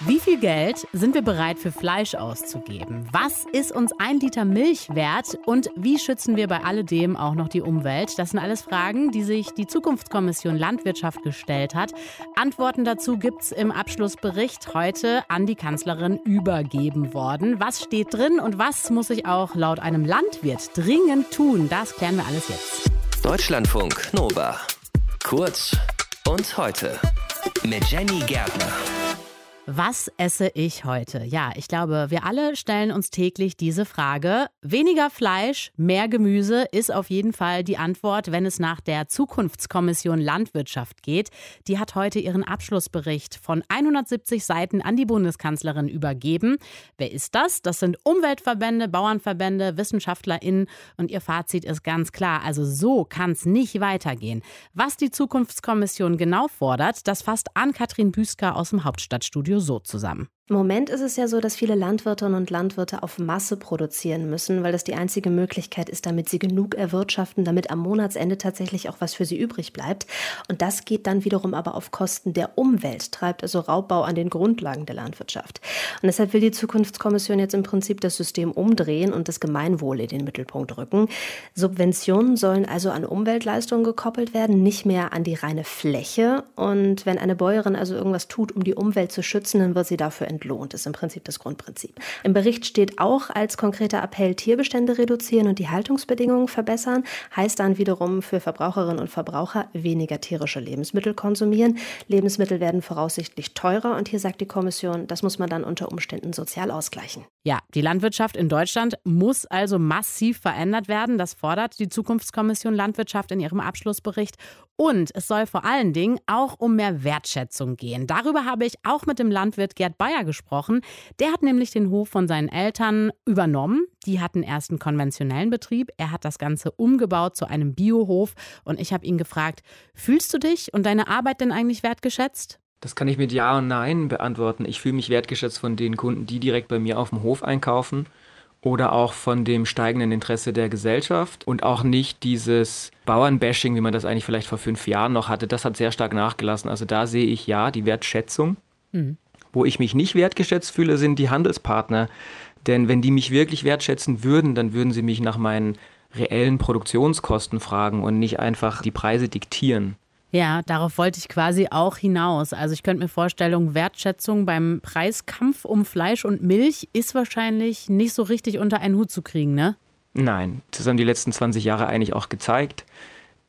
Wie viel Geld sind wir bereit für Fleisch auszugeben? Was ist uns ein Liter Milch wert? Und wie schützen wir bei alledem auch noch die Umwelt? Das sind alles Fragen, die sich die Zukunftskommission Landwirtschaft gestellt hat. Antworten dazu gibt es im Abschlussbericht heute an die Kanzlerin übergeben worden. Was steht drin und was muss ich auch laut einem Landwirt dringend tun? Das klären wir alles jetzt. Deutschlandfunk Nova. Kurz und heute mit Jenny Gärtner. Was esse ich heute? Ja, ich glaube, wir alle stellen uns täglich diese Frage. Weniger Fleisch, mehr Gemüse ist auf jeden Fall die Antwort, wenn es nach der Zukunftskommission Landwirtschaft geht. Die hat heute ihren Abschlussbericht von 170 Seiten an die Bundeskanzlerin übergeben. Wer ist das? Das sind Umweltverbände, Bauernverbände, WissenschaftlerInnen und ihr Fazit ist ganz klar. Also so kann es nicht weitergehen. Was die Zukunftskommission genau fordert, das fasst Ann-Kathrin Büsker aus dem Hauptstadtstudio so zusammen. Im Moment ist es ja so, dass viele Landwirtinnen und Landwirte auf Masse produzieren müssen, weil das die einzige Möglichkeit ist, damit sie genug erwirtschaften, damit am Monatsende tatsächlich auch was für sie übrig bleibt. Und das geht dann wiederum aber auf Kosten der Umwelt, treibt also Raubbau an den Grundlagen der Landwirtschaft. Und deshalb will die Zukunftskommission jetzt im Prinzip das System umdrehen und das Gemeinwohl in den Mittelpunkt rücken. Subventionen sollen also an Umweltleistungen gekoppelt werden, nicht mehr an die reine Fläche. Und wenn eine Bäuerin also irgendwas tut, um die Umwelt zu schützen, dann wird sie dafür entlohnt, ist im Prinzip das Grundprinzip. Im Bericht steht auch als konkreter Appell Tierbestände reduzieren und die Haltungsbedingungen verbessern, heißt dann wiederum für Verbraucherinnen und Verbraucher weniger tierische Lebensmittel konsumieren. Lebensmittel werden voraussichtlich teurer und hier sagt die Kommission, das muss man dann unter Umständen sozial ausgleichen. Ja, die Landwirtschaft in Deutschland muss also massiv verändert werden. Das fordert die Zukunftskommission Landwirtschaft in ihrem Abschlussbericht. Und es soll vor allen Dingen auch um mehr Wertschätzung gehen. Darüber habe ich auch mit dem Landwirt Gerd Bayer gesprochen. Der hat nämlich den Hof von seinen Eltern übernommen. Die hatten erst einen konventionellen Betrieb. Er hat das Ganze umgebaut zu einem Biohof. Und ich habe ihn gefragt, fühlst du dich und deine Arbeit denn eigentlich wertgeschätzt? Das kann ich mit Ja und Nein beantworten. Ich fühle mich wertgeschätzt von den Kunden, die direkt bei mir auf dem Hof einkaufen oder auch von dem steigenden Interesse der Gesellschaft und auch nicht dieses Bauernbashing, wie man das eigentlich vielleicht vor fünf Jahren noch hatte. Das hat sehr stark nachgelassen. Also da sehe ich ja die Wertschätzung. Mhm. Wo ich mich nicht wertgeschätzt fühle, sind die Handelspartner. Denn wenn die mich wirklich wertschätzen würden, dann würden sie mich nach meinen reellen Produktionskosten fragen und nicht einfach die Preise diktieren. Ja, darauf wollte ich quasi auch hinaus. Also ich könnte mir vorstellen, Wertschätzung beim Preiskampf um Fleisch und Milch ist wahrscheinlich nicht so richtig unter einen Hut zu kriegen, ne? Nein, das haben die letzten 20 Jahre eigentlich auch gezeigt.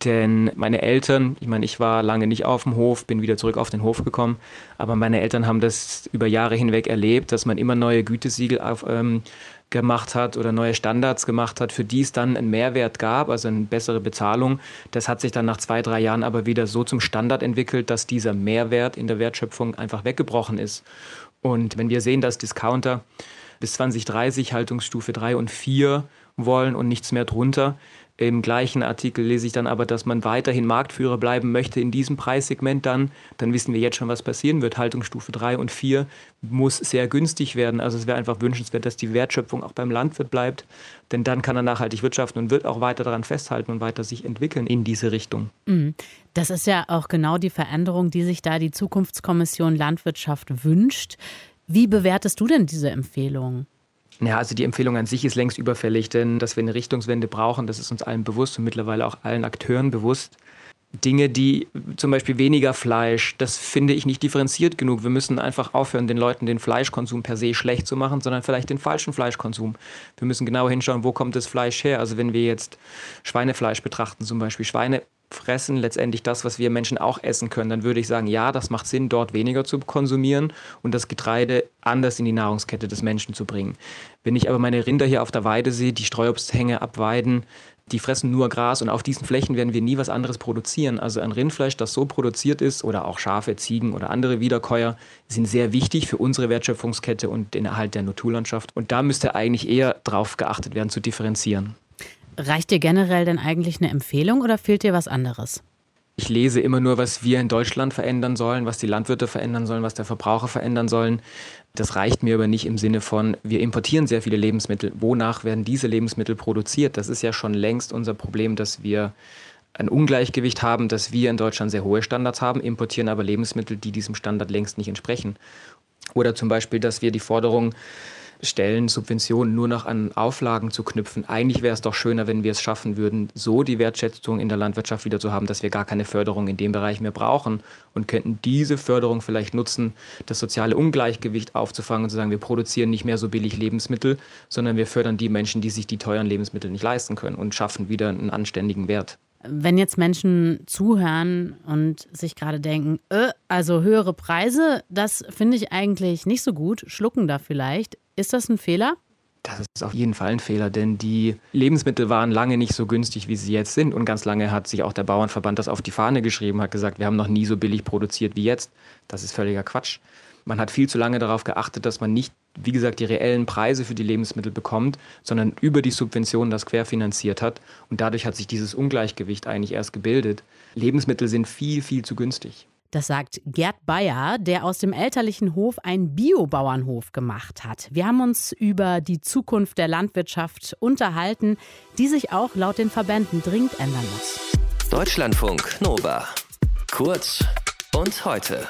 Denn meine Eltern, ich meine, ich war lange nicht auf dem Hof, bin wieder zurück auf den Hof gekommen, aber meine Eltern haben das über Jahre hinweg erlebt, dass man immer neue Gütesiegel auf, ähm, gemacht hat oder neue Standards gemacht hat, für die es dann einen Mehrwert gab, also eine bessere Bezahlung. Das hat sich dann nach zwei, drei Jahren aber wieder so zum Standard entwickelt, dass dieser Mehrwert in der Wertschöpfung einfach weggebrochen ist. Und wenn wir sehen, dass Discounter bis 2030 Haltungsstufe 3 und 4 wollen und nichts mehr drunter, im gleichen Artikel lese ich dann aber, dass man weiterhin Marktführer bleiben möchte in diesem Preissegment dann. Dann wissen wir jetzt schon, was passieren wird. Haltungsstufe 3 und 4 muss sehr günstig werden. Also es wäre einfach wünschenswert, dass die Wertschöpfung auch beim Landwirt bleibt. Denn dann kann er nachhaltig wirtschaften und wird auch weiter daran festhalten und weiter sich entwickeln in diese Richtung. Mhm. Das ist ja auch genau die Veränderung, die sich da die Zukunftskommission Landwirtschaft wünscht. Wie bewertest du denn diese Empfehlung? Ja, also die Empfehlung an sich ist längst überfällig, denn dass wir eine Richtungswende brauchen, das ist uns allen bewusst und mittlerweile auch allen Akteuren bewusst. Dinge, die zum Beispiel weniger Fleisch, das finde ich nicht differenziert genug. Wir müssen einfach aufhören, den Leuten den Fleischkonsum per se schlecht zu machen, sondern vielleicht den falschen Fleischkonsum. Wir müssen genau hinschauen, wo kommt das Fleisch her. Also wenn wir jetzt Schweinefleisch betrachten, zum Beispiel Schweine fressen letztendlich das, was wir Menschen auch essen können, dann würde ich sagen, ja, das macht Sinn, dort weniger zu konsumieren und das Getreide anders in die Nahrungskette des Menschen zu bringen. Wenn ich aber meine Rinder hier auf der Weide sehe, die Streuobsthänge abweiden, die fressen nur Gras und auf diesen Flächen werden wir nie was anderes produzieren. Also ein Rindfleisch, das so produziert ist, oder auch Schafe, Ziegen oder andere Wiederkäuer, sind sehr wichtig für unsere Wertschöpfungskette und den Erhalt der Naturlandschaft. Und da müsste eigentlich eher darauf geachtet werden, zu differenzieren. Reicht dir generell denn eigentlich eine Empfehlung oder fehlt dir was anderes? Ich lese immer nur, was wir in Deutschland verändern sollen, was die Landwirte verändern sollen, was der Verbraucher verändern sollen. Das reicht mir aber nicht im Sinne von, wir importieren sehr viele Lebensmittel. Wonach werden diese Lebensmittel produziert? Das ist ja schon längst unser Problem, dass wir ein Ungleichgewicht haben, dass wir in Deutschland sehr hohe Standards haben, importieren aber Lebensmittel, die diesem Standard längst nicht entsprechen. Oder zum Beispiel, dass wir die Forderung stellen, Subventionen nur noch an Auflagen zu knüpfen. Eigentlich wäre es doch schöner, wenn wir es schaffen würden, so die Wertschätzung in der Landwirtschaft wieder zu haben, dass wir gar keine Förderung in dem Bereich mehr brauchen und könnten diese Förderung vielleicht nutzen, das soziale Ungleichgewicht aufzufangen und zu sagen, wir produzieren nicht mehr so billig Lebensmittel, sondern wir fördern die Menschen, die sich die teuren Lebensmittel nicht leisten können und schaffen wieder einen anständigen Wert. Wenn jetzt Menschen zuhören und sich gerade denken, äh, also höhere Preise, das finde ich eigentlich nicht so gut, schlucken da vielleicht. Ist das ein Fehler? Das ist auf jeden Fall ein Fehler, denn die Lebensmittel waren lange nicht so günstig, wie sie jetzt sind. Und ganz lange hat sich auch der Bauernverband das auf die Fahne geschrieben, hat gesagt, wir haben noch nie so billig produziert wie jetzt. Das ist völliger Quatsch. Man hat viel zu lange darauf geachtet, dass man nicht, wie gesagt, die reellen Preise für die Lebensmittel bekommt, sondern über die Subventionen das querfinanziert hat. Und dadurch hat sich dieses Ungleichgewicht eigentlich erst gebildet. Lebensmittel sind viel, viel zu günstig. Das sagt Gerd Bayer, der aus dem elterlichen Hof einen Biobauernhof gemacht hat. Wir haben uns über die Zukunft der Landwirtschaft unterhalten, die sich auch laut den Verbänden dringend ändern muss. Deutschlandfunk Nova. Kurz und heute.